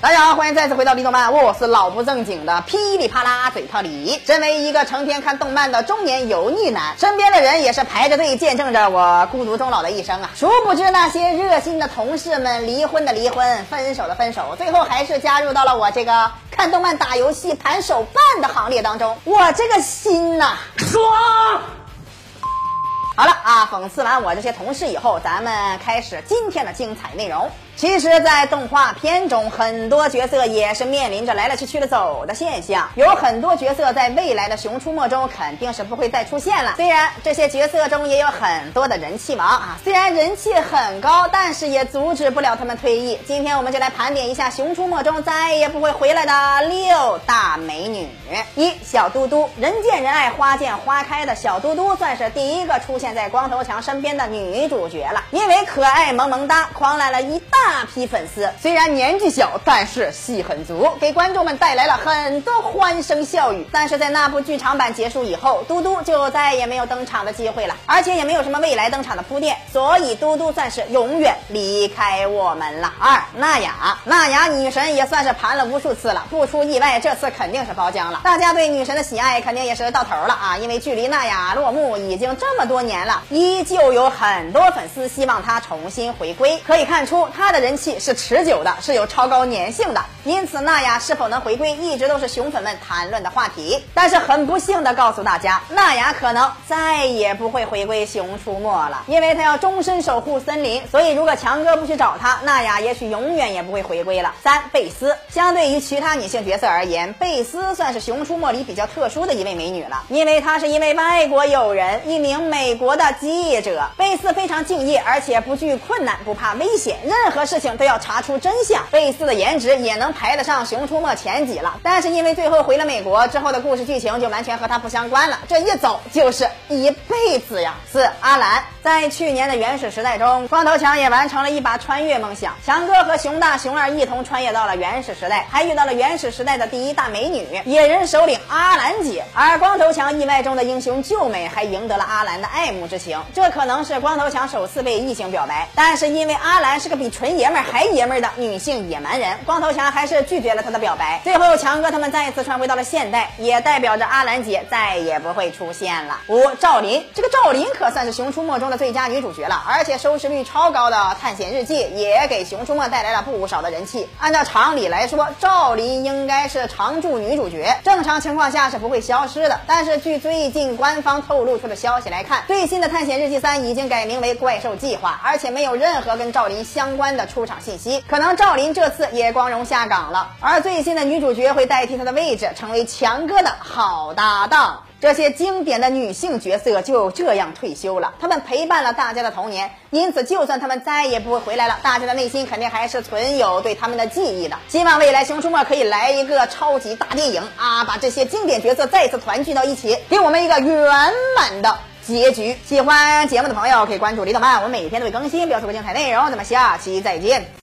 大家好，欢迎再次回到李动漫，我是老不正经的噼里啪啦嘴炮李。身为一个成天看动漫的中年油腻男，身边的人也是排着队见证着我孤独终老的一生啊。殊不知那些热心的同事们，离婚的离婚，分手的分手，最后还是加入到了我这个看动漫、打游戏、盘手办的行列当中。我这个心呐，爽！好了啊，讽刺完我这些同事以后，咱们开始今天的精彩内容。其实，在动画片中，很多角色也是面临着来来去去的走的现象。有很多角色在未来的《熊出没》中肯定是不会再出现了。虽然这些角色中也有很多的人气王啊，虽然人气很高，但是也阻止不了他们退役。今天我们就来盘点一下《熊出没》中再也不会回来的六大美女。一小嘟嘟，人见人爱，花见花开的小嘟嘟，算是第一个出现在光头强身边的女主角了。因为可爱萌萌哒，狂揽了一大。大批粉丝虽然年纪小，但是戏很足，给观众们带来了很多欢声笑语。但是在那部剧场版结束以后，嘟嘟就再也没有登场的机会了，而且也没有什么未来登场的铺垫，所以嘟嘟算是永远离开我们了。二娜雅，娜雅女神也算是盘了无数次了，不出意外，这次肯定是包浆了。大家对女神的喜爱肯定也是到头了啊，因为距离娜雅落幕已经这么多年了，依旧有很多粉丝希望她重新回归。可以看出她的。人气是持久的，是有超高粘性的，因此娜雅是否能回归，一直都是熊粉们谈论的话题。但是很不幸的告诉大家，娜雅可能再也不会回归熊出没了，因为她要终身守护森林。所以如果强哥不去找她，娜雅也许永远也不会回归了。三贝斯，相对于其他女性角色而言，贝斯算是熊出没里比较特殊的一位美女了，因为她是一位外国友人，一名美国的记者。贝斯非常敬业，而且不惧困难，不怕危险，任何。事情都要查出真相。贝斯的颜值也能排得上《熊出没》前几了，但是因为最后回了美国之后的故事剧情就完全和他不相关了，这一走就是一辈子呀。四阿兰在去年的原始时代中，光头强也完成了一把穿越梦想，强哥和熊大、熊二一同穿越到了原始时代，还遇到了原始时代的第一大美女野人首领阿兰姐。而光头强意外中的英雄救美还赢得了阿兰的爱慕之情，这可能是光头强首次被异性表白。但是因为阿兰是个比纯爷们儿还爷们儿的女性野蛮人，光头强还是拒绝了他的表白。最后，强哥他们再一次穿回到了现代，也代表着阿兰姐再也不会出现了。五赵琳，这个赵琳可算是《熊出没》中的最佳女主角了，而且收视率超高的《探险日记》也给《熊出没》带来了不少的人气。按照常理来说，赵琳应该是常驻女主角，正常情况下是不会消失的。但是据最近官方透露出的消息来看，最新的《探险日记三》已经改名为《怪兽计划》，而且没有任何跟赵琳相关的。的出场信息，可能赵琳这次也光荣下岗了，而最新的女主角会代替她的位置，成为强哥的好搭档。这些经典的女性角色就这样退休了，她们陪伴了大家的童年，因此就算她们再也不会回来了，大家的内心肯定还是存有对她们的记忆的。希望未来《熊出没》可以来一个超级大电影啊，把这些经典角色再次团聚到一起，给我们一个圆满的。结局，喜欢节目的朋友可以关注李导曼，我每天都会更新，不要错过精彩内容。咱们下期再见。